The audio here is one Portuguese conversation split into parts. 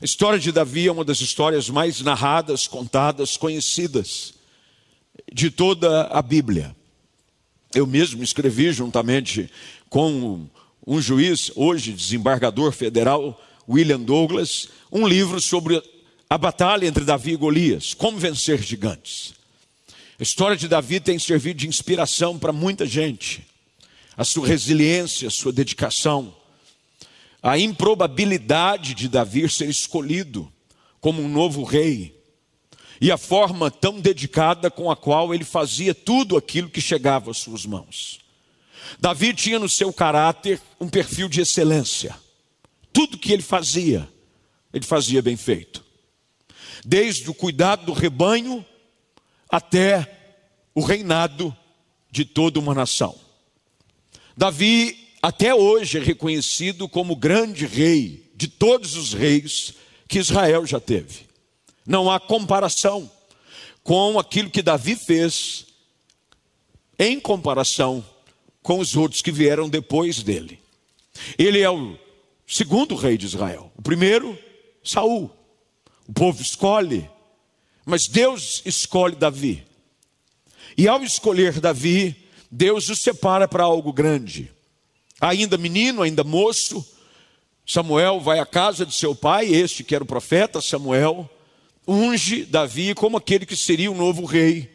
A história de Davi é uma das histórias mais narradas, contadas, conhecidas de toda a Bíblia. Eu mesmo escrevi juntamente com um juiz, hoje desembargador federal, William Douglas, um livro sobre a batalha entre Davi e Golias, como vencer gigantes. A história de Davi tem servido de inspiração para muita gente. A sua resiliência, a sua dedicação, a improbabilidade de Davi ser escolhido como um novo rei e a forma tão dedicada com a qual ele fazia tudo aquilo que chegava às suas mãos. Davi tinha no seu caráter um perfil de excelência. Tudo que ele fazia, ele fazia bem feito. Desde o cuidado do rebanho até o reinado de toda uma nação. Davi, até hoje, é reconhecido como grande rei de todos os reis que Israel já teve. Não há comparação com aquilo que Davi fez em comparação com os outros que vieram depois dele. Ele é o segundo rei de Israel. O primeiro, Saul. O povo escolhe, mas Deus escolhe Davi. E ao escolher Davi, Deus o separa para algo grande. Ainda menino, ainda moço, Samuel vai à casa de seu pai, este que era o profeta Samuel, unge Davi como aquele que seria o novo rei.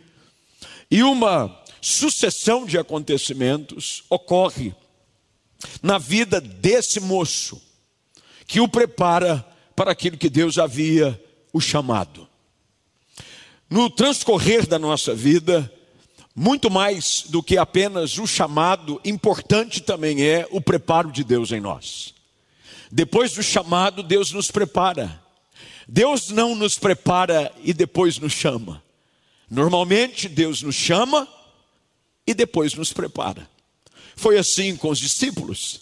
E uma sucessão de acontecimentos ocorre na vida desse moço, que o prepara para aquilo que Deus havia o chamado. No transcorrer da nossa vida, muito mais do que apenas o chamado, importante também é o preparo de Deus em nós. Depois do chamado, Deus nos prepara. Deus não nos prepara e depois nos chama. Normalmente, Deus nos chama e depois nos prepara. Foi assim com os discípulos.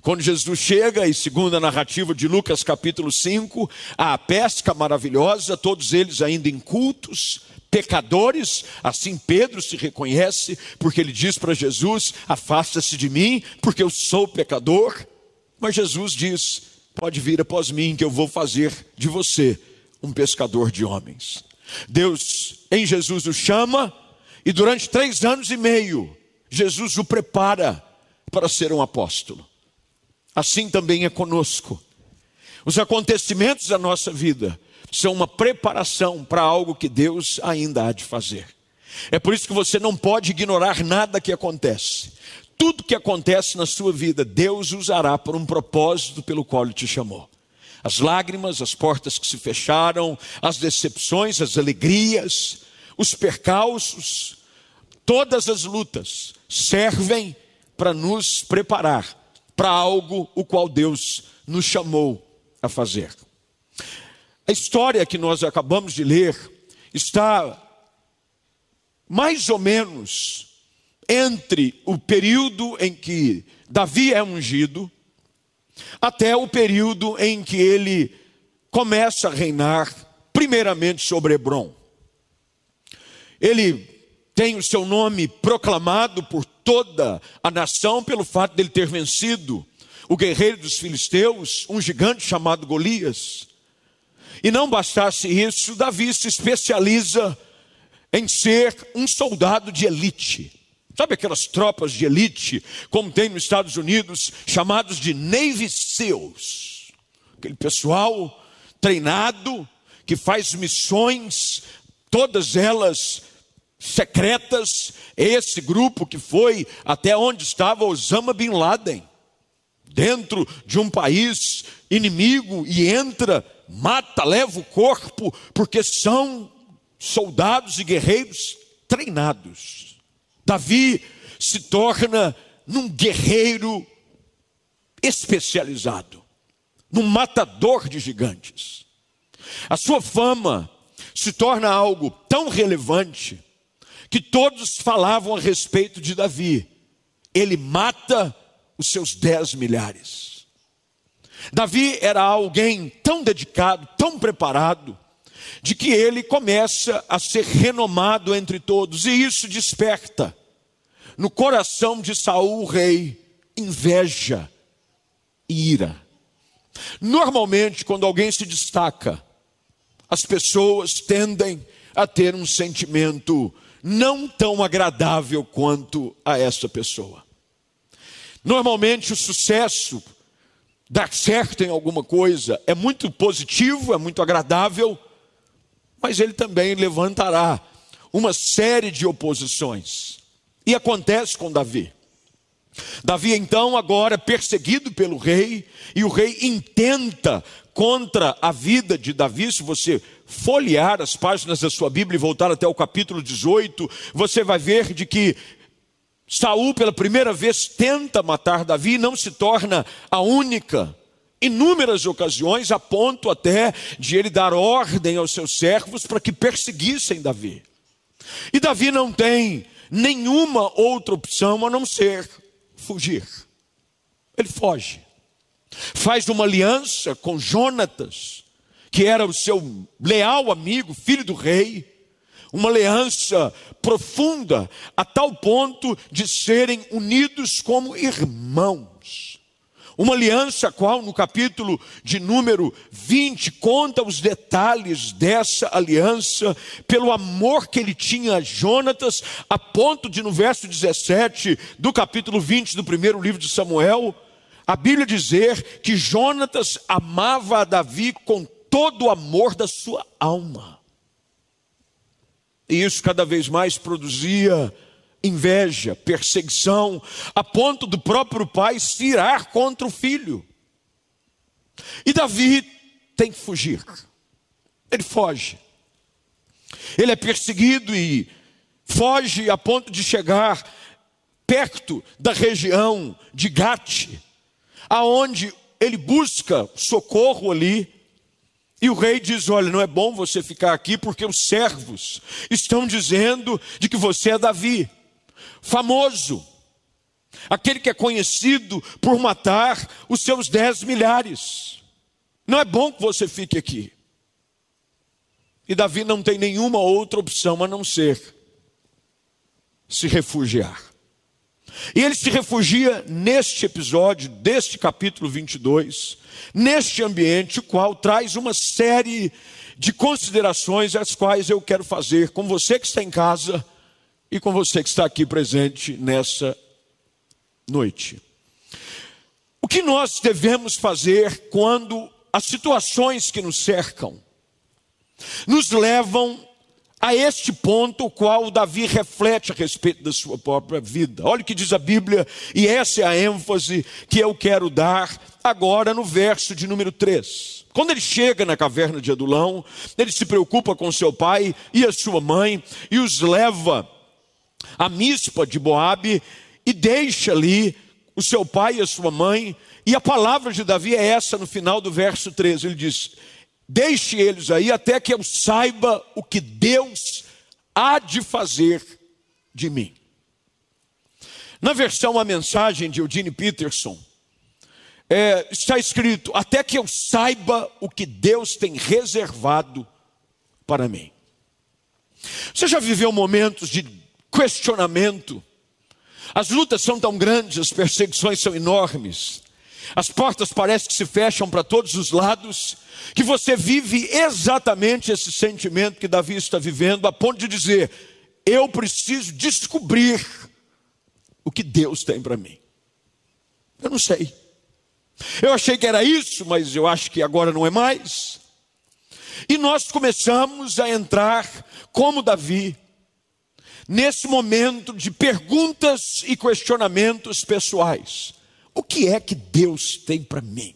Quando Jesus chega, e segundo a narrativa de Lucas capítulo 5, a pesca maravilhosa, todos eles ainda incultos, pecadores, assim Pedro se reconhece, porque ele diz para Jesus: Afasta-se de mim, porque eu sou pecador. Mas Jesus diz: Pode vir após mim, que eu vou fazer de você um pescador de homens. Deus em Jesus o chama, e durante três anos e meio, Jesus o prepara para ser um apóstolo. Assim também é conosco. Os acontecimentos da nossa vida são uma preparação para algo que Deus ainda há de fazer. É por isso que você não pode ignorar nada que acontece. Tudo que acontece na sua vida, Deus usará por um propósito pelo qual Ele te chamou. As lágrimas, as portas que se fecharam, as decepções, as alegrias, os percalços, todas as lutas servem para nos preparar para algo o qual Deus nos chamou a fazer. A história que nós acabamos de ler está mais ou menos entre o período em que Davi é ungido até o período em que ele começa a reinar, primeiramente sobre Hebron. Ele tem o seu nome proclamado por toda a nação pelo fato dele ter vencido o guerreiro dos filisteus, um gigante chamado Golias. E não bastasse isso, Davi se especializa em ser um soldado de elite. Sabe aquelas tropas de elite, como tem nos Estados Unidos, chamados de Navy SEALs? Aquele pessoal treinado, que faz missões, todas elas secretas, esse grupo que foi até onde estava Osama Bin Laden, dentro de um país inimigo, e entra, mata, leva o corpo, porque são soldados e guerreiros treinados. Davi se torna num guerreiro especializado, num matador de gigantes. A sua fama se torna algo tão relevante que todos falavam a respeito de Davi. Ele mata os seus dez milhares. Davi era alguém tão dedicado, tão preparado, de que ele começa a ser renomado entre todos, e isso desperta no coração de Saul, o rei, inveja e ira. Normalmente, quando alguém se destaca, as pessoas tendem a ter um sentimento não tão agradável quanto a essa pessoa. Normalmente, o sucesso, dar certo em alguma coisa, é muito positivo, é muito agradável, mas ele também levantará uma série de oposições. E acontece com Davi. Davi, então, agora perseguido pelo rei, e o rei intenta contra a vida de Davi. Se você folhear as páginas da sua Bíblia e voltar até o capítulo 18, você vai ver de que Saul, pela primeira vez, tenta matar Davi e não se torna a única. Inúmeras ocasiões, a ponto até de ele dar ordem aos seus servos para que perseguissem Davi. E Davi não tem nenhuma outra opção a não ser fugir. Ele foge. Faz uma aliança com Jonatas, que era o seu leal amigo, filho do rei, uma aliança profunda, a tal ponto de serem unidos como irmãos. Uma aliança a qual, no capítulo de número 20, conta os detalhes dessa aliança, pelo amor que ele tinha a Jonatas, a ponto de, no verso 17 do capítulo 20 do primeiro livro de Samuel, a Bíblia dizer que Jonatas amava a Davi com todo o amor da sua alma. E isso cada vez mais produzia inveja, perseguição, a ponto do próprio pai se irar contra o filho. E Davi tem que fugir. Ele foge. Ele é perseguido e foge a ponto de chegar perto da região de Gate, aonde ele busca socorro ali. E o rei diz: Olha, não é bom você ficar aqui, porque os servos estão dizendo de que você é Davi famoso, aquele que é conhecido por matar os seus dez milhares. Não é bom que você fique aqui. E Davi não tem nenhuma outra opção a não ser se refugiar. E ele se refugia neste episódio, deste capítulo 22, neste ambiente, o qual traz uma série de considerações, as quais eu quero fazer com você que está em casa e com você que está aqui presente nessa noite. O que nós devemos fazer quando as situações que nos cercam nos levam a este ponto o qual Davi reflete a respeito da sua própria vida. Olha o que diz a Bíblia, e essa é a ênfase que eu quero dar agora no verso de número 3. Quando ele chega na caverna de Adulão, ele se preocupa com seu pai e a sua mãe e os leva a mispa de Boabe e deixa ali o seu pai e a sua mãe. E a palavra de Davi é essa no final do verso 13. Ele diz: Deixe eles aí até que eu saiba o que Deus há de fazer de mim. Na versão A Mensagem de Eugene Peterson, é, está escrito: Até que eu saiba o que Deus tem reservado para mim. Você já viveu momentos de questionamento. As lutas são tão grandes, as perseguições são enormes. As portas parecem que se fecham para todos os lados, que você vive exatamente esse sentimento que Davi está vivendo, a ponto de dizer: eu preciso descobrir o que Deus tem para mim. Eu não sei. Eu achei que era isso, mas eu acho que agora não é mais. E nós começamos a entrar, como Davi, nesse momento de perguntas e questionamentos pessoais. O que é que Deus tem para mim?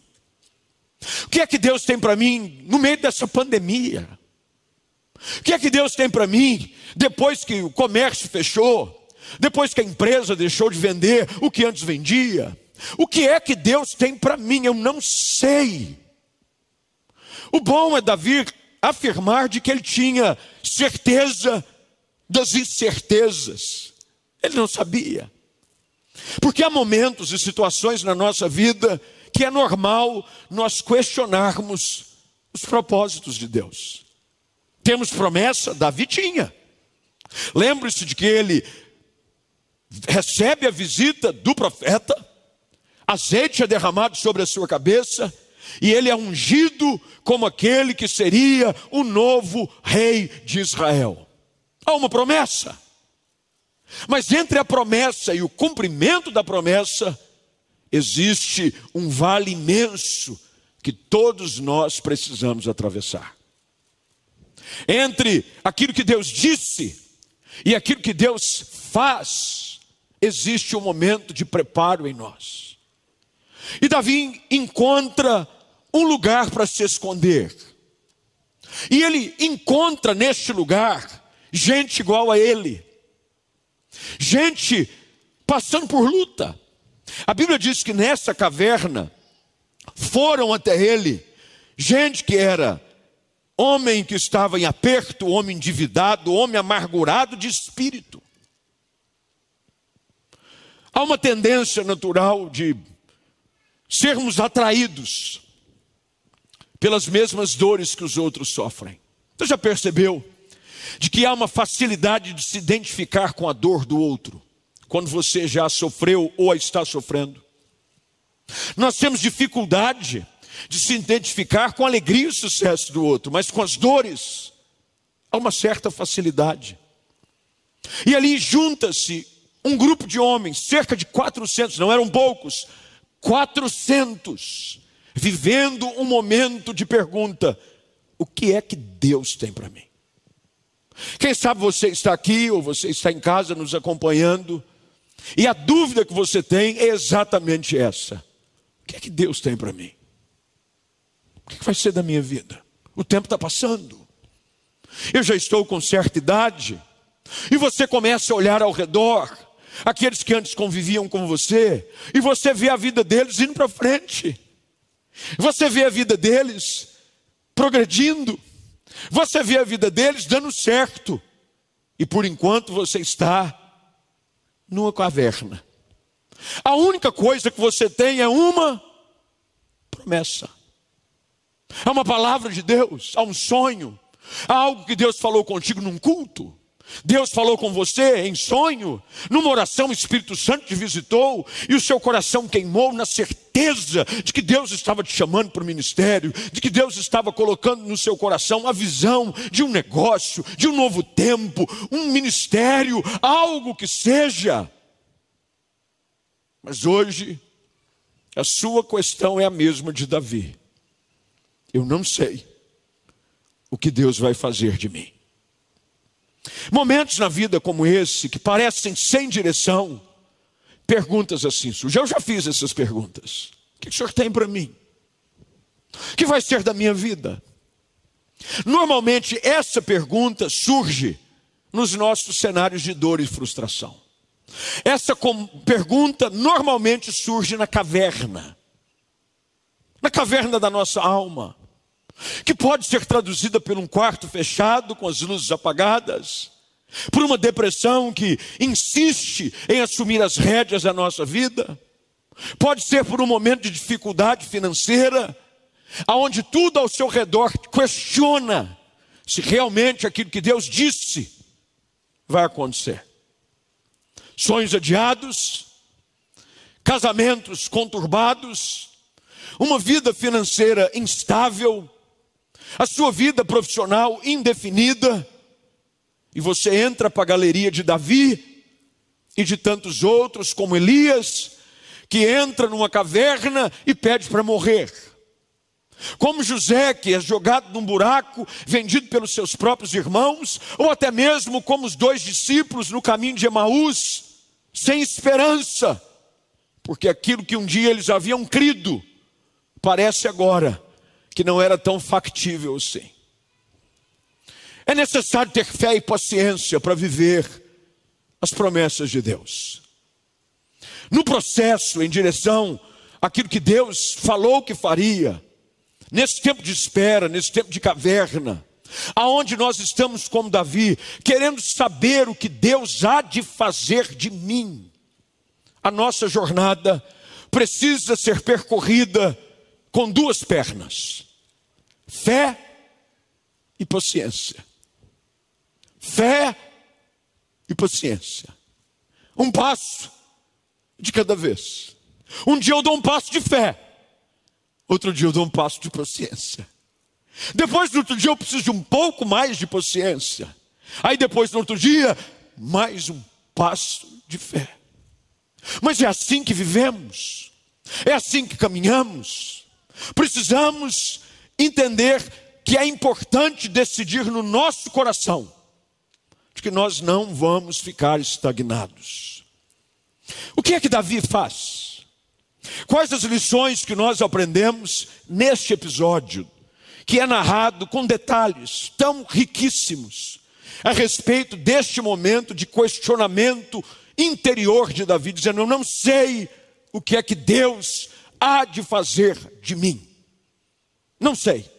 O que é que Deus tem para mim no meio dessa pandemia? O que é que Deus tem para mim depois que o comércio fechou? Depois que a empresa deixou de vender o que antes vendia? O que é que Deus tem para mim? Eu não sei. O bom é Davi afirmar de que ele tinha certeza das incertezas. Ele não sabia. Porque há momentos e situações na nossa vida que é normal nós questionarmos os propósitos de Deus. Temos promessa? Davi tinha. Lembre-se de que ele recebe a visita do profeta, azeite é derramado sobre a sua cabeça, e ele é ungido como aquele que seria o novo rei de Israel. Há uma promessa. Mas entre a promessa e o cumprimento da promessa, existe um vale imenso que todos nós precisamos atravessar. Entre aquilo que Deus disse e aquilo que Deus faz, existe um momento de preparo em nós. E Davi encontra um lugar para se esconder. E ele encontra neste lugar gente igual a ele, gente passando por luta. A Bíblia diz que nessa caverna foram até ele gente que era homem que estava em aperto, homem endividado, homem amargurado de espírito. Há uma tendência natural de sermos atraídos pelas mesmas dores que os outros sofrem. Você já percebeu de que há uma facilidade de se identificar com a dor do outro, quando você já sofreu ou a está sofrendo? Nós temos dificuldade de se identificar com a alegria e o sucesso do outro, mas com as dores há uma certa facilidade. E ali junta-se um grupo de homens, cerca de 400, não eram poucos, 400, vivendo um momento de pergunta: o que é que Deus tem para mim? Quem sabe você está aqui ou você está em casa nos acompanhando, e a dúvida que você tem é exatamente essa: o que é que Deus tem para mim? O que vai ser da minha vida? O tempo está passando. Eu já estou com certa idade. E você começa a olhar ao redor, aqueles que antes conviviam com você, e você vê a vida deles indo para frente. Você vê a vida deles progredindo. Você vê a vida deles dando certo. E por enquanto você está numa caverna. A única coisa que você tem é uma promessa. Há uma palavra de Deus, há um sonho, há algo que Deus falou contigo num culto. Deus falou com você em sonho, numa oração, o Espírito Santo te visitou e o seu coração queimou na certeza de que Deus estava te chamando para o ministério, de que Deus estava colocando no seu coração a visão de um negócio, de um novo tempo, um ministério, algo que seja. Mas hoje, a sua questão é a mesma de Davi. Eu não sei o que Deus vai fazer de mim. Momentos na vida como esse, que parecem sem direção, perguntas assim surgem. Eu já fiz essas perguntas. O que o senhor tem para mim? O que vai ser da minha vida? Normalmente, essa pergunta surge nos nossos cenários de dor e frustração. Essa pergunta normalmente surge na caverna, na caverna da nossa alma que pode ser traduzida por um quarto fechado com as luzes apagadas, por uma depressão que insiste em assumir as rédeas da nossa vida, pode ser por um momento de dificuldade financeira, aonde tudo ao seu redor questiona se realmente aquilo que Deus disse vai acontecer. Sonhos adiados, casamentos conturbados, uma vida financeira instável, a sua vida profissional indefinida, e você entra para a galeria de Davi e de tantos outros, como Elias, que entra numa caverna e pede para morrer. Como José, que é jogado num buraco, vendido pelos seus próprios irmãos, ou até mesmo como os dois discípulos no caminho de Emaús, sem esperança, porque aquilo que um dia eles haviam crido, parece agora que não era tão factível assim. É necessário ter fé e paciência para viver as promessas de Deus. No processo em direção àquilo que Deus falou que faria, nesse tempo de espera, nesse tempo de caverna, aonde nós estamos como Davi, querendo saber o que Deus há de fazer de mim. A nossa jornada precisa ser percorrida com duas pernas fé e paciência. Fé e paciência. Um passo de cada vez. Um dia eu dou um passo de fé. Outro dia eu dou um passo de paciência. Depois, no outro dia, eu preciso de um pouco mais de paciência. Aí depois, no outro dia, mais um passo de fé. Mas é assim que vivemos, é assim que caminhamos. Precisamos entender que é importante decidir no nosso coração de que nós não vamos ficar estagnados. O que é que Davi faz? Quais as lições que nós aprendemos neste episódio, que é narrado com detalhes tão riquíssimos a respeito deste momento de questionamento interior de Davi, dizendo: Eu não sei o que é que Deus há de fazer de mim. Não sei.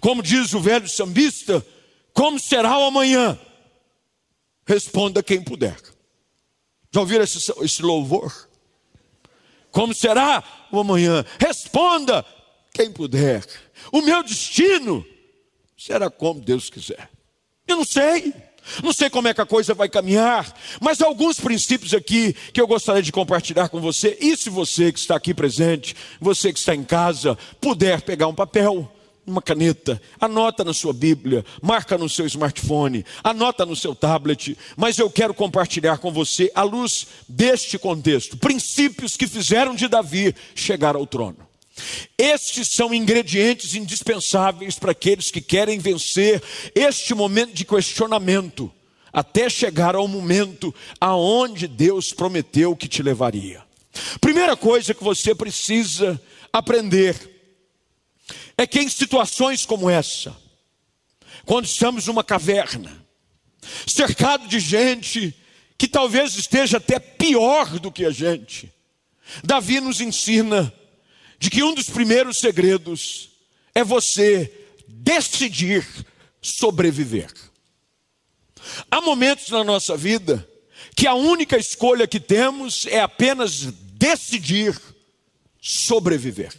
Como diz o velho sambista, como será o amanhã? Responda quem puder. Já ouviram esse, esse louvor? Como será o amanhã? Responda quem puder. O meu destino será como Deus quiser. Eu não sei. Não sei como é que a coisa vai caminhar, mas alguns princípios aqui que eu gostaria de compartilhar com você. E se você que está aqui presente, você que está em casa, puder pegar um papel, uma caneta, anota na sua Bíblia, marca no seu smartphone, anota no seu tablet, mas eu quero compartilhar com você, à luz deste contexto, princípios que fizeram de Davi chegar ao trono. Estes são ingredientes indispensáveis para aqueles que querem vencer este momento de questionamento, até chegar ao momento aonde Deus prometeu que te levaria. Primeira coisa que você precisa aprender é que em situações como essa, quando estamos numa caverna, cercado de gente que talvez esteja até pior do que a gente, Davi nos ensina de que um dos primeiros segredos é você decidir sobreviver. Há momentos na nossa vida que a única escolha que temos é apenas decidir sobreviver.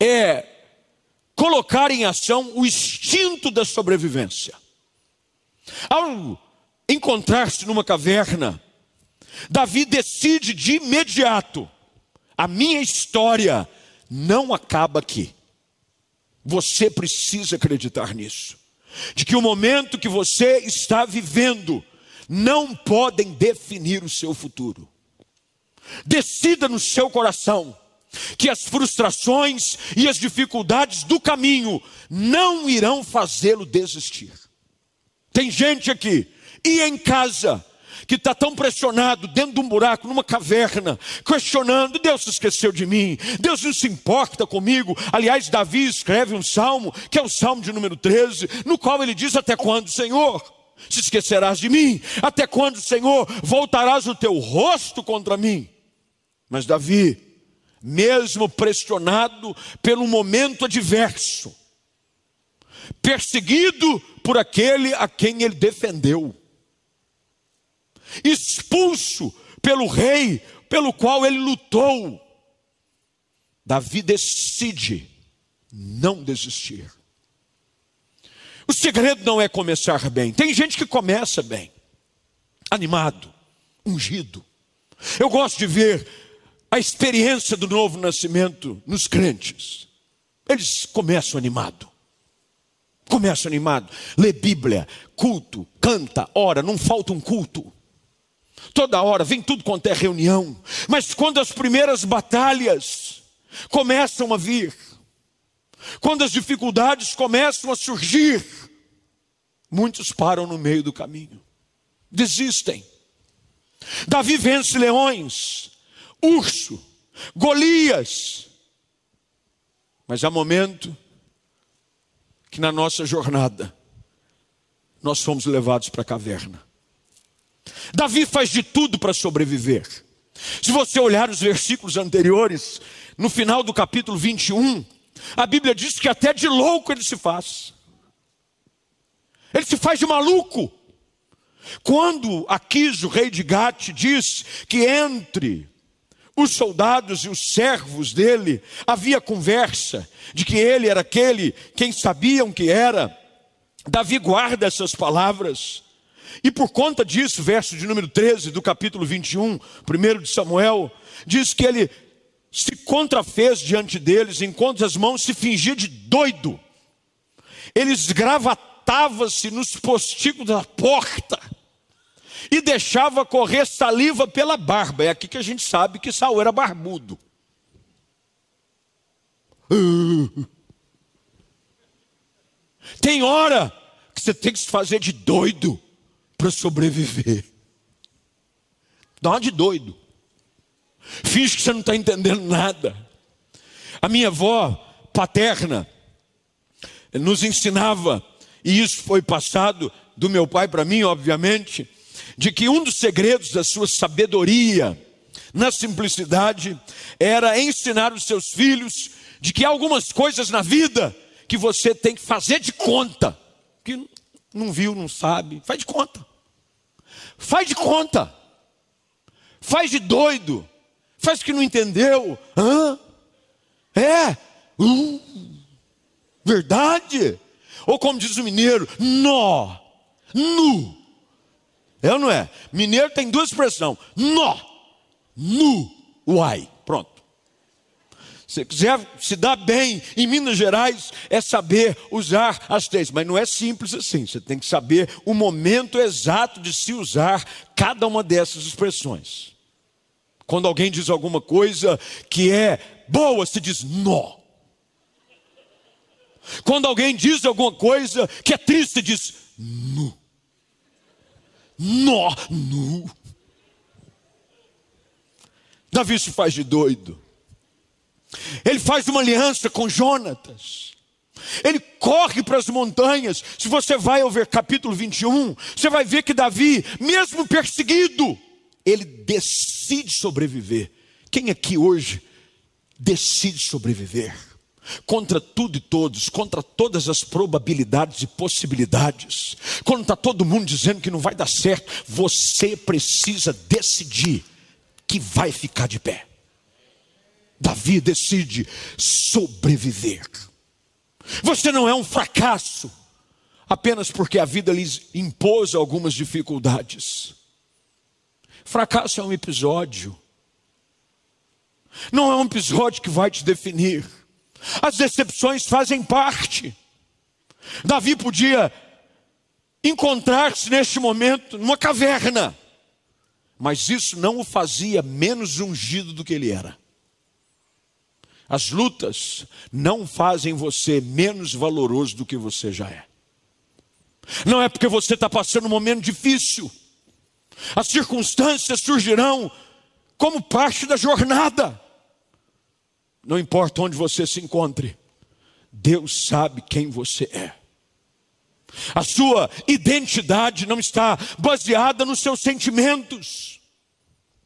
É colocar em ação o instinto da sobrevivência. Ao encontrar-se numa caverna, Davi decide de imediato a minha história não acaba aqui. Você precisa acreditar nisso. De que o momento que você está vivendo não podem definir o seu futuro. Decida no seu coração que as frustrações e as dificuldades do caminho não irão fazê-lo desistir. Tem gente aqui e em casa que está tão pressionado dentro de um buraco, numa caverna, questionando: Deus se esqueceu de mim, Deus não se importa comigo. Aliás, Davi escreve um salmo, que é o salmo de número 13, no qual ele diz: Até quando, Senhor? Se esquecerás de mim? Até quando, Senhor, voltarás o teu rosto contra mim? Mas Davi, mesmo pressionado pelo momento adverso, perseguido por aquele a quem ele defendeu, expulso pelo rei pelo qual ele lutou. Davi decide não desistir. O segredo não é começar bem. Tem gente que começa bem, animado, ungido. Eu gosto de ver a experiência do novo nascimento nos crentes. Eles começam animado. Começam animado, lê Bíblia, culto, canta, ora, não falta um culto toda hora, vem tudo quanto é reunião. Mas quando as primeiras batalhas começam a vir, quando as dificuldades começam a surgir, muitos param no meio do caminho, desistem. Davi vence leões, urso, Golias. Mas há momento que na nossa jornada nós fomos levados para a caverna. Davi faz de tudo para sobreviver. Se você olhar os versículos anteriores, no final do capítulo 21, a Bíblia diz que até de louco ele se faz. Ele se faz de maluco. Quando Aquis, o rei de Gate, diz que entre os soldados e os servos dele havia conversa de que ele era aquele quem sabiam que era, Davi guarda essas palavras e por conta disso, verso de número 13 do capítulo 21, primeiro de Samuel, diz que ele se contrafez diante deles, enquanto as mãos se fingia de doido. Ele esgravatava-se nos postigos da porta e deixava correr saliva pela barba. É aqui que a gente sabe que Saul era barbudo. Tem hora que você tem que se fazer de doido para sobreviver. Dá uma de doido. Finge que você não está entendendo nada. A minha avó paterna nos ensinava, e isso foi passado do meu pai para mim, obviamente, de que um dos segredos da sua sabedoria, na simplicidade, era ensinar os seus filhos de que há algumas coisas na vida que você tem que fazer de conta, que não viu, não sabe, faz de conta. Faz de conta. Faz de doido faz que não entendeu. Hã? É, uh, verdade. Ou como diz o mineiro, nó, nu. É ou não é? Mineiro tem duas expressões: nó, nu, uai. Se quiser se dar bem em Minas Gerais, é saber usar as três, mas não é simples assim. Você tem que saber o momento exato de se usar cada uma dessas expressões. Quando alguém diz alguma coisa que é boa, se diz nó. Quando alguém diz alguma coisa que é triste, diz nu. Nó, nu. Davi se faz de doido. Ele faz uma aliança com Jonatas. Ele corre para as montanhas. Se você vai ao ver capítulo 21, você vai ver que Davi, mesmo perseguido, ele decide sobreviver. Quem aqui hoje decide sobreviver? Contra tudo e todos, contra todas as probabilidades e possibilidades, quando está todo mundo dizendo que não vai dar certo, você precisa decidir que vai ficar de pé. Davi decide sobreviver. Você não é um fracasso apenas porque a vida lhes impôs algumas dificuldades. Fracasso é um episódio. Não é um episódio que vai te definir. As decepções fazem parte. Davi podia encontrar-se neste momento numa caverna, mas isso não o fazia menos ungido do que ele era. As lutas não fazem você menos valoroso do que você já é. Não é porque você está passando um momento difícil as circunstâncias surgirão como parte da jornada. Não importa onde você se encontre, Deus sabe quem você é. A sua identidade não está baseada nos seus sentimentos.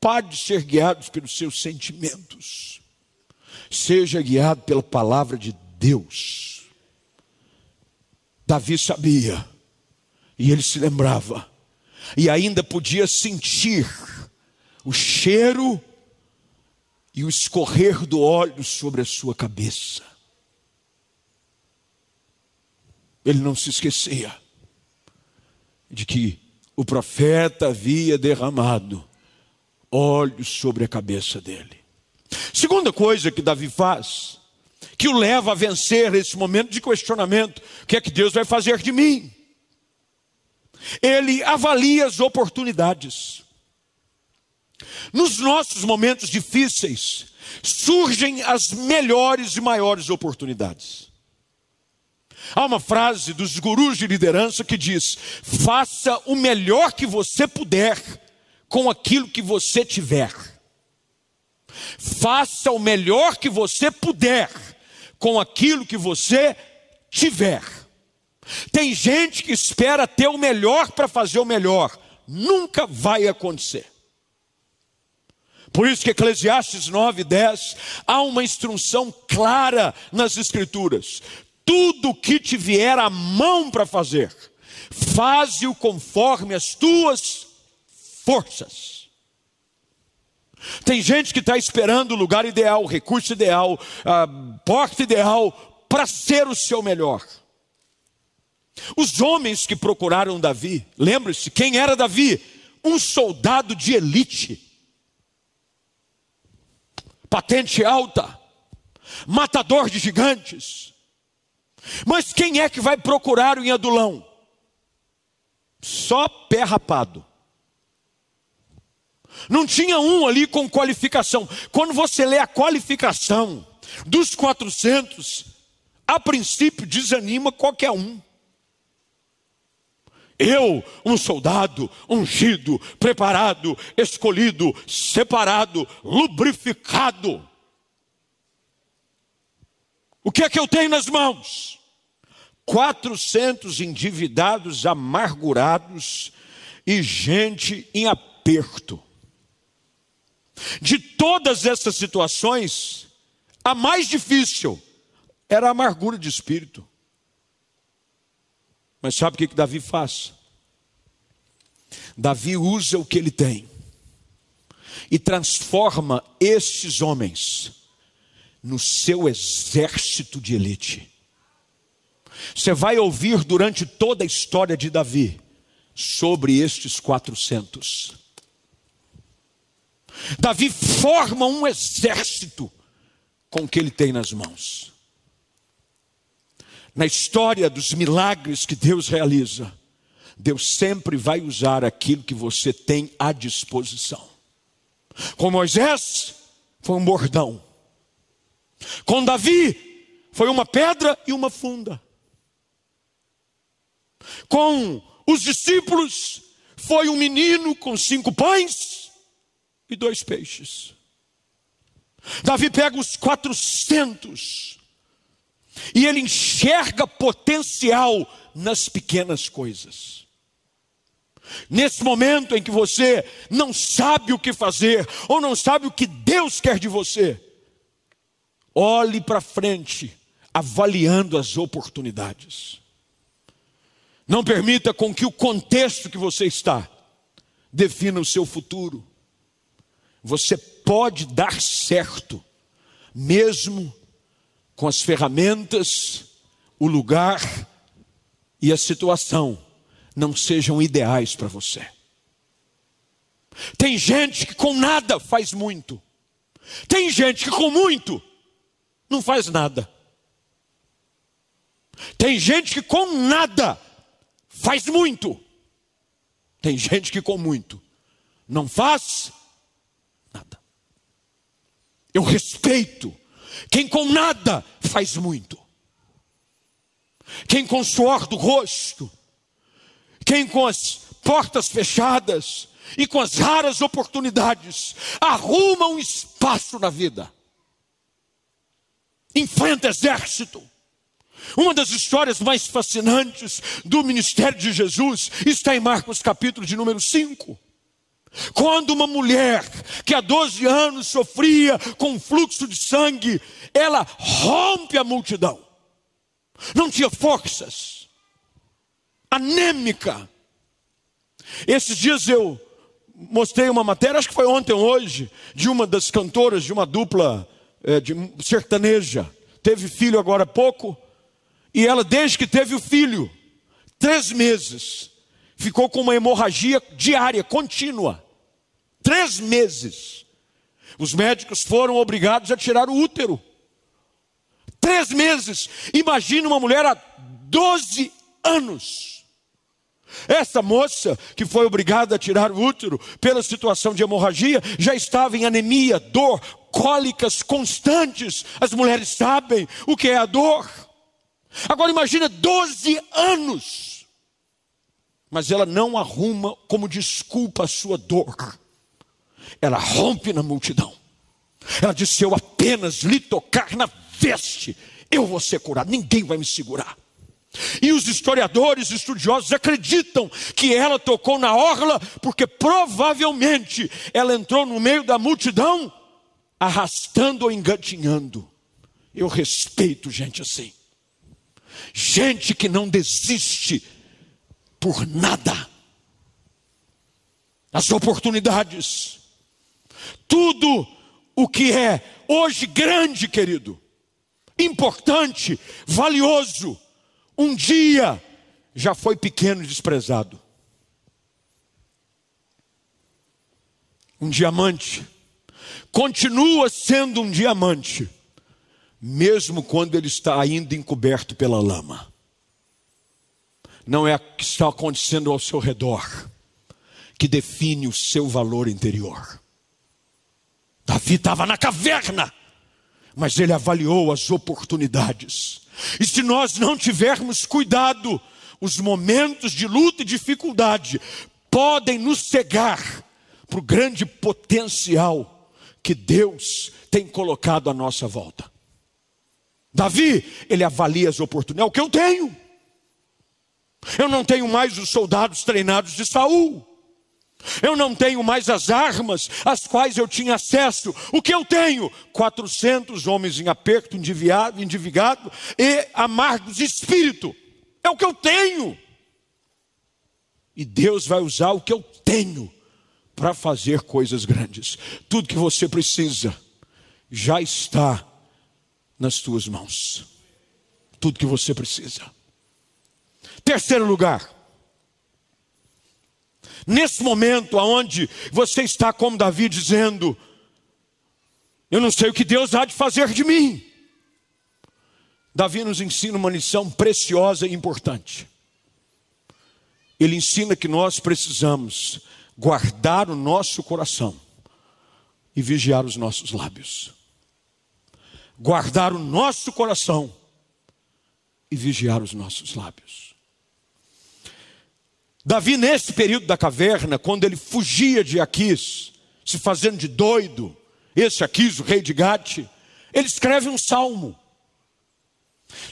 Pare de ser guiado pelos seus sentimentos. Seja guiado pela palavra de Deus. Davi sabia, e ele se lembrava e ainda podia sentir o cheiro e o escorrer do óleo sobre a sua cabeça. Ele não se esquecia de que o profeta havia derramado óleo sobre a cabeça dele. Segunda coisa que Davi faz, que o leva a vencer esse momento de questionamento: o que é que Deus vai fazer de mim? ele avalia as oportunidades. Nos nossos momentos difíceis, surgem as melhores e maiores oportunidades. Há uma frase dos gurus de liderança que diz: faça o melhor que você puder com aquilo que você tiver. Faça o melhor que você puder com aquilo que você tiver. Tem gente que espera ter o melhor para fazer o melhor. Nunca vai acontecer. Por isso que Eclesiastes 9, 10, há uma instrução clara nas Escrituras. Tudo que te vier à mão para fazer, faze-o conforme as tuas forças. Tem gente que está esperando o lugar ideal, o recurso ideal, a porta ideal, para ser o seu melhor. Os homens que procuraram Davi, lembre-se, quem era Davi? Um soldado de elite. patente alta, matador de gigantes. Mas quem é que vai procurar o Adulão? Só pé rapado. Não tinha um ali com qualificação. Quando você lê a qualificação dos 400, a princípio desanima qualquer um. Eu, um soldado, ungido, preparado, escolhido, separado, lubrificado. O que é que eu tenho nas mãos? 400 endividados, amargurados e gente em aperto. De todas essas situações, a mais difícil era a amargura de espírito. Mas sabe o que, que Davi faz? Davi usa o que ele tem e transforma estes homens no seu exército de elite. Você vai ouvir durante toda a história de Davi sobre estes 400. Davi forma um exército com o que ele tem nas mãos na história dos milagres que Deus realiza, Deus sempre vai usar aquilo que você tem à disposição. Com Moisés, foi um bordão. Com Davi, foi uma pedra e uma funda. Com os discípulos, foi um menino com cinco pães e dois peixes. Davi pega os quatrocentos e ele enxerga potencial nas pequenas coisas. Nesse momento em que você não sabe o que fazer, ou não sabe o que Deus quer de você, olhe para frente, avaliando as oportunidades. Não permita com que o contexto que você está defina o seu futuro. Você pode dar certo, mesmo com as ferramentas, o lugar e a situação não sejam ideais para você. Tem gente que com nada faz muito. Tem gente que com muito não faz nada. Tem gente que com nada faz muito. Tem gente que com muito não faz. Eu respeito quem com nada faz muito. Quem com suor do rosto. Quem com as portas fechadas e com as raras oportunidades arruma um espaço na vida. Enfrenta exército. Uma das histórias mais fascinantes do ministério de Jesus está em Marcos capítulo de número 5. Quando uma mulher que há 12 anos sofria com fluxo de sangue, ela rompe a multidão, não tinha forças, anêmica. Esses dias eu mostrei uma matéria, acho que foi ontem ou hoje, de uma das cantoras de uma dupla é, de sertaneja. Teve filho agora há pouco, e ela, desde que teve o filho, três meses, ficou com uma hemorragia diária, contínua. Três meses. Os médicos foram obrigados a tirar o útero. Três meses. Imagine uma mulher há 12 anos. Essa moça que foi obrigada a tirar o útero pela situação de hemorragia já estava em anemia, dor, cólicas constantes. As mulheres sabem o que é a dor. Agora imagine 12 anos. Mas ela não arruma como desculpa a sua dor ela rompe na multidão. Ela disse: Se eu apenas lhe tocar na veste, eu vou ser curado, ninguém vai me segurar. E os historiadores estudiosos acreditam que ela tocou na orla, porque provavelmente ela entrou no meio da multidão, arrastando ou engatinhando. Eu respeito gente assim, gente que não desiste por nada. As oportunidades, tudo o que é hoje grande, querido, importante, valioso, um dia já foi pequeno e desprezado. Um diamante continua sendo um diamante, mesmo quando ele está ainda encoberto pela lama. Não é o que está acontecendo ao seu redor que define o seu valor interior. Davi estava na caverna, mas ele avaliou as oportunidades. E se nós não tivermos cuidado, os momentos de luta e dificuldade podem nos cegar para o grande potencial que Deus tem colocado à nossa volta. Davi, ele avalia as oportunidades, é o que eu tenho. Eu não tenho mais os soldados treinados de Saul. Eu não tenho mais as armas às quais eu tinha acesso. O que eu tenho? 400 homens em aperto, endividado, endividado e amargos de espírito. É o que eu tenho. E Deus vai usar o que eu tenho para fazer coisas grandes. Tudo que você precisa já está nas tuas mãos. Tudo que você precisa. Terceiro lugar. Nesse momento aonde você está como Davi dizendo: Eu não sei o que Deus há de fazer de mim. Davi nos ensina uma lição preciosa e importante. Ele ensina que nós precisamos guardar o nosso coração e vigiar os nossos lábios. Guardar o nosso coração e vigiar os nossos lábios. Davi, nesse período da caverna, quando ele fugia de Aquis, se fazendo de doido, esse Aquis, o rei de Gate, ele escreve um salmo.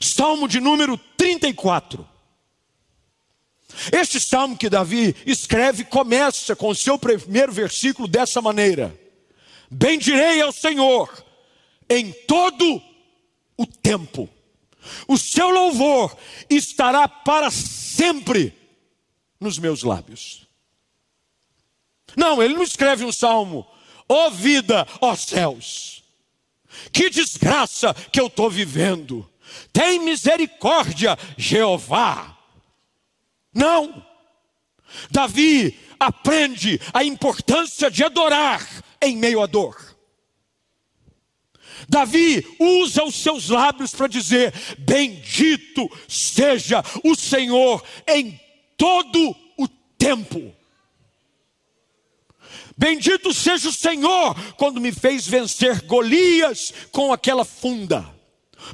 Salmo de número 34. Este salmo que Davi escreve começa com o seu primeiro versículo dessa maneira: Bendirei ao Senhor em todo o tempo, o seu louvor estará para sempre nos meus lábios. Não, ele não escreve um salmo, ó oh vida, ó oh céus, que desgraça que eu estou vivendo tem misericórdia, Jeová. Não. Davi aprende a importância de adorar em meio à dor. Davi usa os seus lábios para dizer: Bendito seja o Senhor em todo o tempo. Bendito seja o Senhor quando me fez vencer Golias com aquela funda.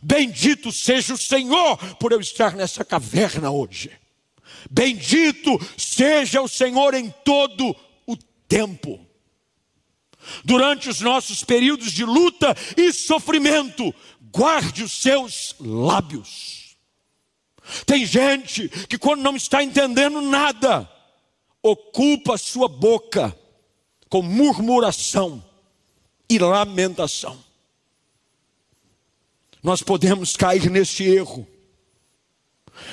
Bendito seja o Senhor por eu estar nessa caverna hoje. Bendito seja o Senhor em todo o tempo. Durante os nossos períodos de luta e sofrimento, guarde os seus lábios. Tem gente que, quando não está entendendo nada, ocupa sua boca com murmuração e lamentação nós podemos cair neste erro.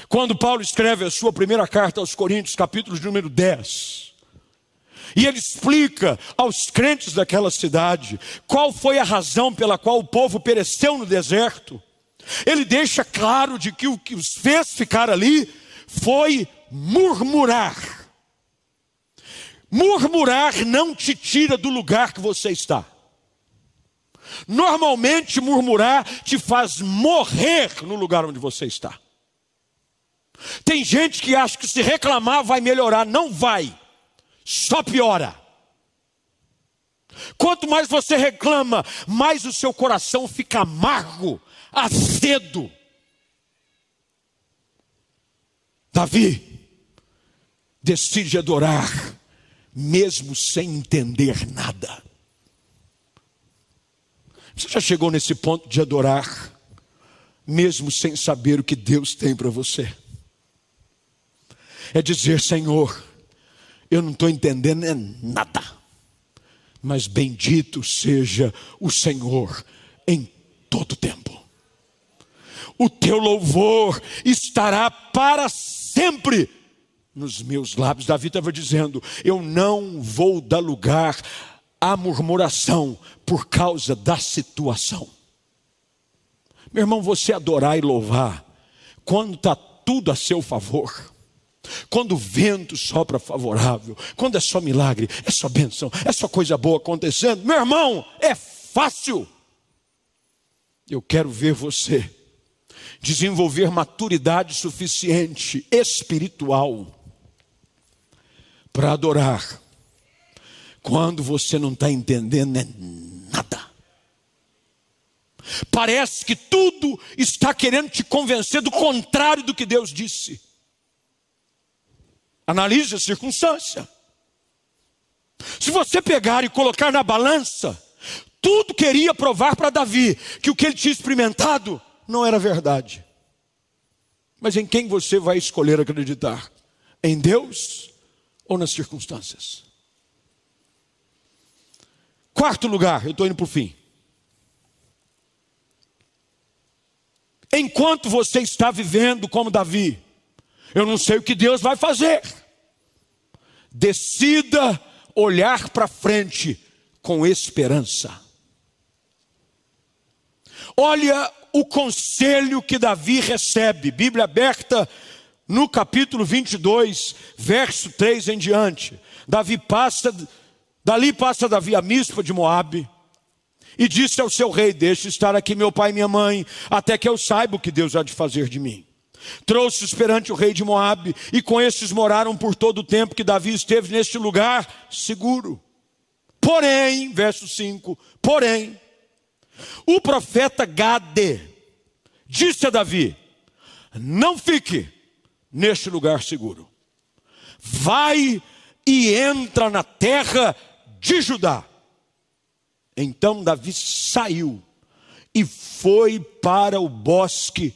Quando Paulo escreve a sua primeira carta aos Coríntios, capítulo número 10, e ele explica aos crentes daquela cidade qual foi a razão pela qual o povo pereceu no deserto. Ele deixa claro de que o que os fez ficar ali foi murmurar. Murmurar não te tira do lugar que você está. Normalmente, murmurar te faz morrer no lugar onde você está. Tem gente que acha que se reclamar vai melhorar. Não vai, só piora. Quanto mais você reclama, mais o seu coração fica amargo, azedo. Davi decide adorar, mesmo sem entender nada. Você já chegou nesse ponto de adorar, mesmo sem saber o que Deus tem para você? É dizer, Senhor, eu não estou entendendo é nada, mas bendito seja o Senhor em todo tempo. O teu louvor estará para sempre nos meus lábios. Davi estava dizendo: Eu não vou dar lugar a murmuração por causa da situação. Meu irmão, você adorar e louvar, quando está tudo a seu favor, Quando o vento sopra favorável, quando é só milagre, é só bênção, é só coisa boa acontecendo, meu irmão, é fácil. Eu quero ver você desenvolver maturidade suficiente espiritual para adorar, quando você não está entendendo é nada. Parece que tudo está querendo te convencer do contrário do que Deus disse. Analise a circunstância. Se você pegar e colocar na balança, tudo queria provar para Davi que o que ele tinha experimentado não era verdade. Mas em quem você vai escolher acreditar? Em Deus ou nas circunstâncias? Quarto lugar, eu estou indo para o fim. Enquanto você está vivendo como Davi, eu não sei o que Deus vai fazer. Decida olhar para frente com esperança. Olha o conselho que Davi recebe, Bíblia aberta no capítulo 22, verso 3 em diante. Davi passa, dali passa Davi a mispa de Moabe e disse ao seu rei: Deixe estar aqui meu pai e minha mãe, até que eu saiba o que Deus há de fazer de mim. Trouxe-os perante o rei de Moabe, e com estes moraram por todo o tempo que Davi esteve neste lugar seguro. Porém, verso 5: Porém, o profeta Gade disse a Davi: Não fique neste lugar seguro. Vai e entra na terra de Judá então Davi saiu e foi para o bosque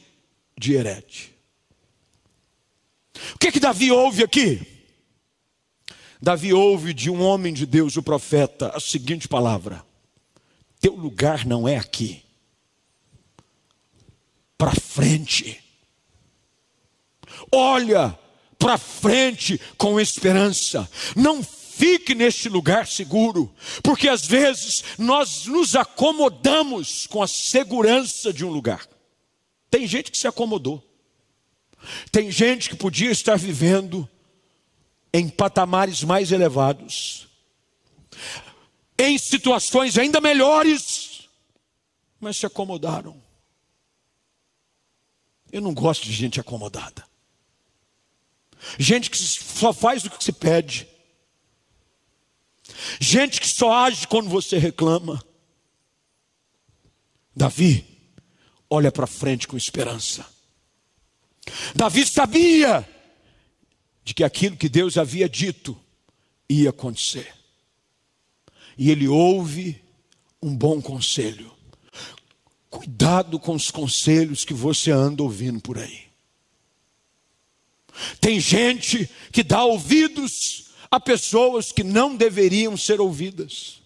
de Herete. O que que Davi ouve aqui? Davi ouve de um homem de Deus, o profeta, a seguinte palavra: Teu lugar não é aqui. Para frente. Olha para frente com esperança. Não fique neste lugar seguro, porque às vezes nós nos acomodamos com a segurança de um lugar. Tem gente que se acomodou, tem gente que podia estar vivendo em patamares mais elevados, em situações ainda melhores, mas se acomodaram. Eu não gosto de gente acomodada. Gente que só faz o que se pede. Gente que só age quando você reclama. Davi olha para frente com esperança. Davi sabia de que aquilo que Deus havia dito ia acontecer. E ele ouve um bom conselho. Cuidado com os conselhos que você anda ouvindo por aí. Tem gente que dá ouvidos a pessoas que não deveriam ser ouvidas.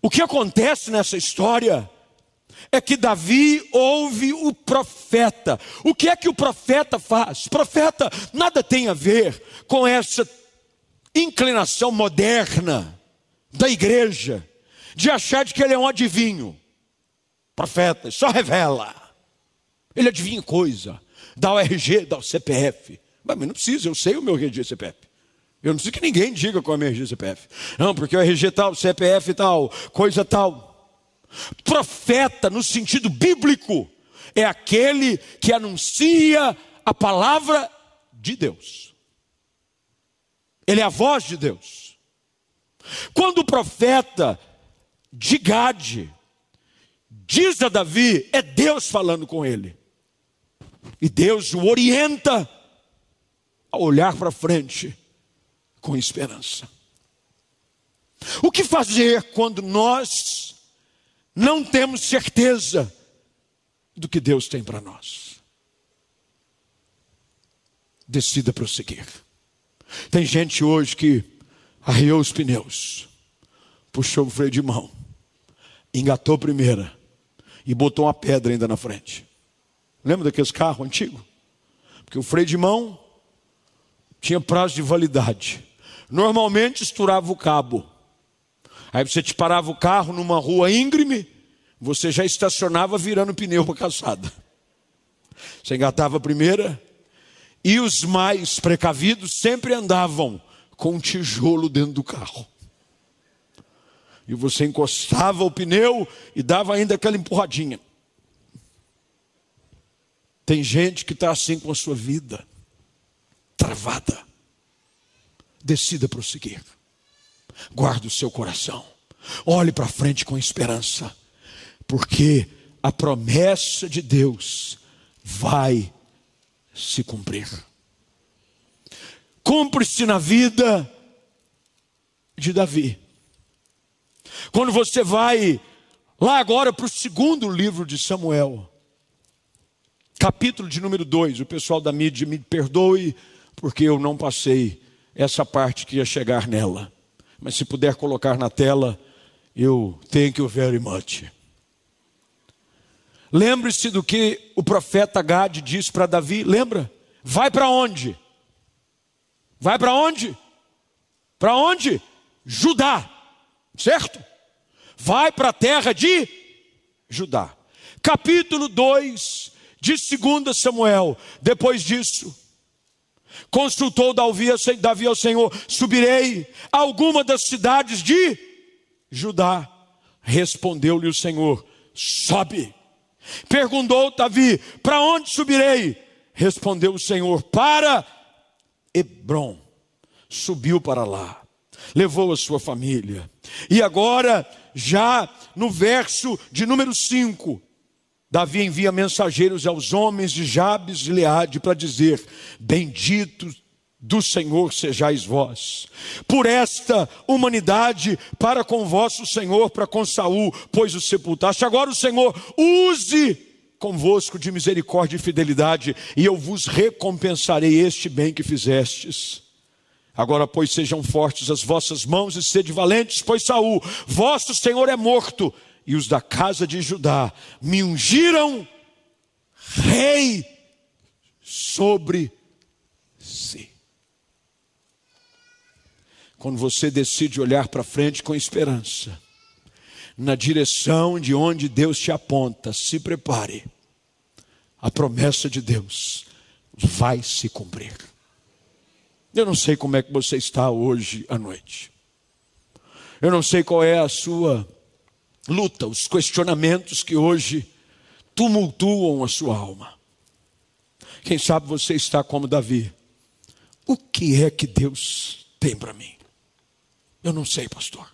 O que acontece nessa história é que Davi ouve o profeta. O que é que o profeta faz? Profeta nada tem a ver com essa inclinação moderna da igreja de achar de que ele é um adivinho. Profeta, só revela. Ele adivinha coisa, dá o RG, dá o CPF. Mas não precisa, eu sei o meu RG CPF. Eu não preciso que ninguém diga qual é o meu RG CPF. Não, porque o RG tal, CPF tal, coisa tal. Profeta, no sentido bíblico, é aquele que anuncia a palavra de Deus. Ele é a voz de Deus. Quando o profeta de Gade diz a Davi, é Deus falando com ele. E Deus o orienta a olhar para frente com esperança. O que fazer quando nós não temos certeza do que Deus tem para nós? Decida prosseguir. Tem gente hoje que arriou os pneus, puxou o freio de mão, engatou a primeira e botou uma pedra ainda na frente. Lembra daqueles carros antigos? Porque o freio de mão tinha prazo de validade. Normalmente estourava o cabo. Aí você te parava o carro numa rua íngreme, você já estacionava virando pneu para a calçada. Você engatava a primeira E os mais precavidos sempre andavam com um tijolo dentro do carro. E você encostava o pneu e dava ainda aquela empurradinha. Tem gente que está assim com a sua vida, travada. Decida prosseguir. Guarde o seu coração. Olhe para frente com esperança, porque a promessa de Deus vai se cumprir. Cumpre-se na vida de Davi. Quando você vai lá agora para o segundo livro de Samuel, capítulo de número 2, o pessoal da mídia me perdoe, porque eu não passei essa parte que ia chegar nela. Mas se puder colocar na tela, eu thank you very much. Lembre-se do que o profeta Gad disse para Davi, lembra? Vai para onde? Vai para onde? Para onde? Judá, certo? Vai para a terra de Judá. Capítulo 2 de 2 Samuel. Depois disso, consultou Davi ao Senhor: Subirei a alguma das cidades de Judá. Respondeu-lhe o Senhor: Sobe. Perguntou Davi: Para onde subirei? Respondeu o Senhor: Para Hebron. Subiu para lá, levou a sua família. E agora, já no verso de número 5, Davi envia mensageiros aos homens de Jabes e Leade para dizer: Bendito do Senhor sejais vós. Por esta humanidade para com vosso Senhor, para com Saul, pois o sepultaste. Agora o Senhor use convosco de misericórdia e fidelidade, e eu vos recompensarei este bem que fizestes. Agora, pois, sejam fortes as vossas mãos e sede valentes, pois Saul, vosso Senhor é morto, e os da casa de Judá me ungiram rei sobre Quando você decide olhar para frente com esperança, na direção de onde Deus te aponta, se prepare. A promessa de Deus vai se cumprir. Eu não sei como é que você está hoje à noite. Eu não sei qual é a sua luta, os questionamentos que hoje tumultuam a sua alma. Quem sabe você está como Davi. O que é que Deus tem para mim? Eu não sei, pastor.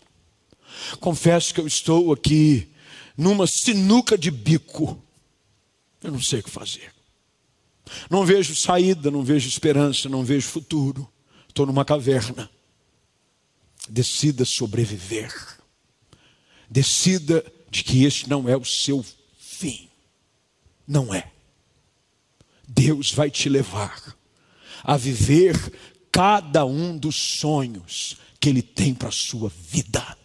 Confesso que eu estou aqui numa sinuca de bico. Eu não sei o que fazer. Não vejo saída, não vejo esperança, não vejo futuro. Estou numa caverna. Decida sobreviver. Decida de que este não é o seu fim. Não é. Deus vai te levar a viver cada um dos sonhos que Ele tem para a sua vida.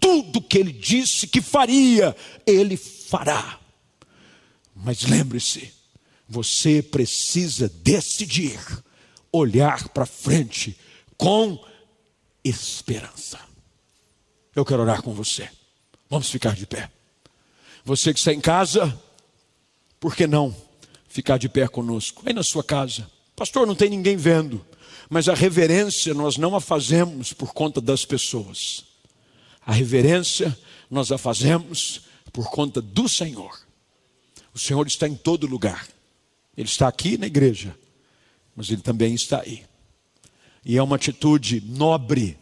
Tudo que Ele disse que faria, Ele fará. Mas lembre-se, você precisa decidir olhar para frente com esperança. Eu quero orar com você. Vamos ficar de pé. Você que está em casa, por que não ficar de pé conosco? Aí na sua casa, pastor, não tem ninguém vendo. Mas a reverência nós não a fazemos por conta das pessoas. A reverência nós a fazemos por conta do Senhor. O Senhor está em todo lugar. Ele está aqui na igreja, mas ele também está aí. E é uma atitude nobre,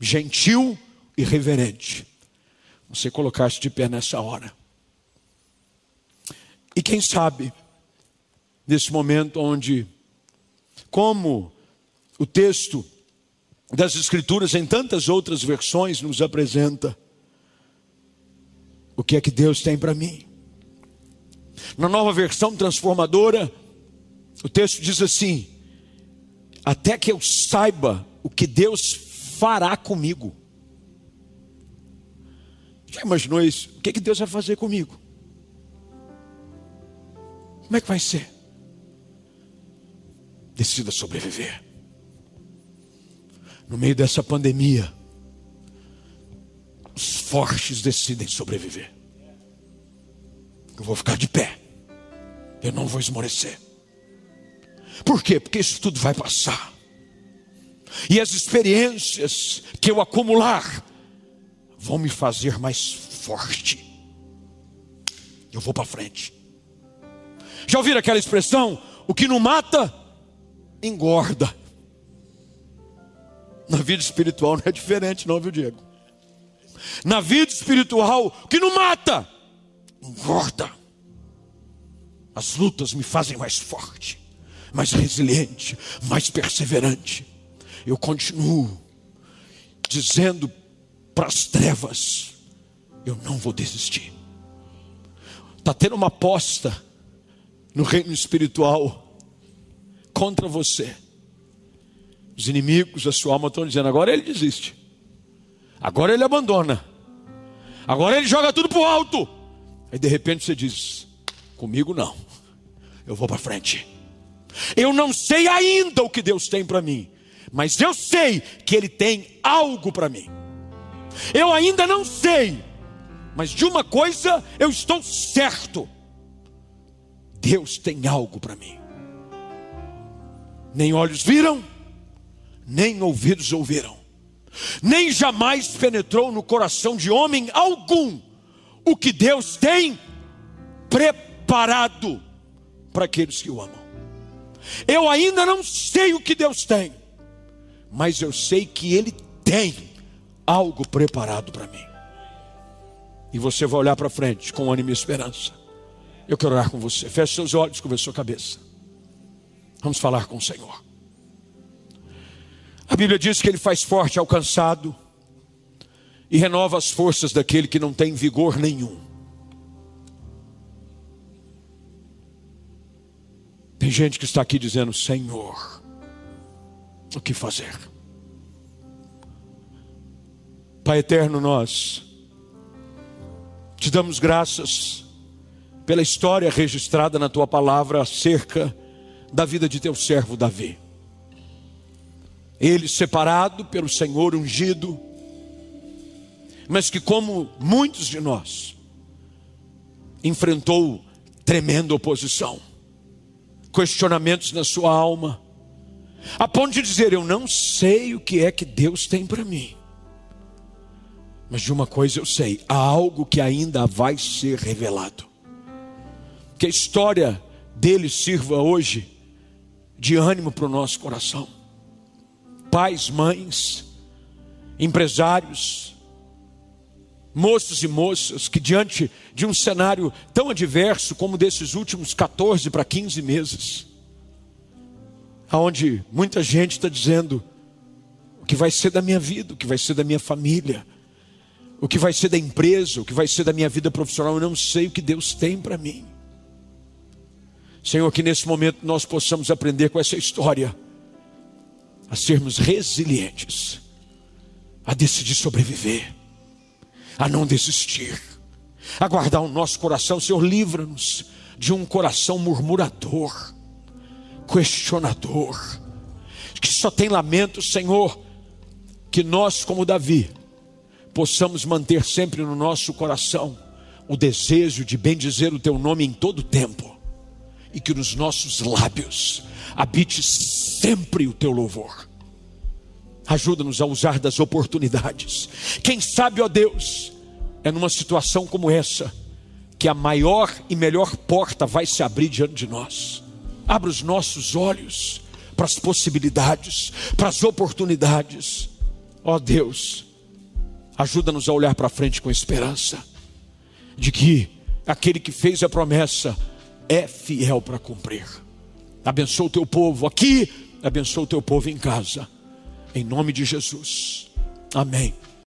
gentil e reverente. Você colocar-se de pé nessa hora. E quem sabe, nesse momento onde, como o texto das Escrituras, em tantas outras versões, nos apresenta o que é que Deus tem para mim. Na nova versão transformadora, o texto diz assim: até que eu saiba o que Deus fará comigo. Já imaginou isso? O que, é que Deus vai fazer comigo? Como é que vai ser? Decida sobreviver no meio dessa pandemia, os fortes decidem sobreviver. Eu vou ficar de pé, eu não vou esmorecer. Por quê? Porque isso tudo vai passar. E as experiências que eu acumular vão me fazer mais forte. Eu vou para frente. Já ouviram aquela expressão? O que não mata, engorda. Na vida espiritual não é diferente, não, viu, Diego? Na vida espiritual, o que não mata, engorda. As lutas me fazem mais forte, mais resiliente, mais perseverante. Eu continuo dizendo para as trevas: eu não vou desistir. Está tendo uma aposta no reino espiritual contra você. Os inimigos da sua alma estão dizendo: agora ele desiste, agora ele abandona, agora ele joga tudo para o alto. Aí de repente você diz: comigo não, eu vou para frente. Eu não sei ainda o que Deus tem para mim, mas eu sei que Ele tem algo para mim. Eu ainda não sei, mas de uma coisa eu estou certo: Deus tem algo para mim. Nem olhos viram, nem ouvidos ouviram, nem jamais penetrou no coração de homem algum o que Deus tem preparado para aqueles que o amam. Eu ainda não sei o que Deus tem, mas eu sei que Ele tem algo preparado para mim. E você vai olhar para frente com ânimo e esperança. Eu quero orar com você. Feche seus olhos, cobre sua cabeça. Vamos falar com o Senhor. A Bíblia diz que Ele faz forte ao cansado e renova as forças daquele que não tem vigor nenhum. Tem gente que está aqui dizendo: Senhor, o que fazer? Pai eterno, nós te damos graças pela história registrada na tua palavra acerca da vida de teu servo Davi. Ele separado pelo Senhor ungido, mas que, como muitos de nós, enfrentou tremenda oposição, questionamentos na sua alma, a ponto de dizer: Eu não sei o que é que Deus tem para mim. Mas de uma coisa eu sei: há algo que ainda vai ser revelado. Que a história dele sirva hoje de ânimo para o nosso coração. Pais, mães, empresários, moços e moças que, diante de um cenário tão adverso como desses últimos 14 para 15 meses, aonde muita gente está dizendo o que vai ser da minha vida, o que vai ser da minha família, o que vai ser da empresa, o que vai ser da minha vida profissional, eu não sei o que Deus tem para mim. Senhor, que nesse momento nós possamos aprender com essa história a sermos resilientes, a decidir sobreviver, a não desistir, a guardar o nosso coração. Senhor, livra-nos de um coração murmurador, questionador, que só tem lamento, Senhor, que nós, como Davi, possamos manter sempre no nosso coração o desejo de bendizer o teu nome em todo tempo e que nos nossos lábios habite sempre o teu louvor. Ajuda-nos a usar das oportunidades. Quem sabe, ó Deus, é numa situação como essa que a maior e melhor porta vai se abrir diante de nós. Abra os nossos olhos para as possibilidades, para as oportunidades. Ó Deus, Ajuda-nos a olhar para frente com esperança de que aquele que fez a promessa é fiel para cumprir. Abençoa o teu povo aqui, abençoa o teu povo em casa. Em nome de Jesus. Amém.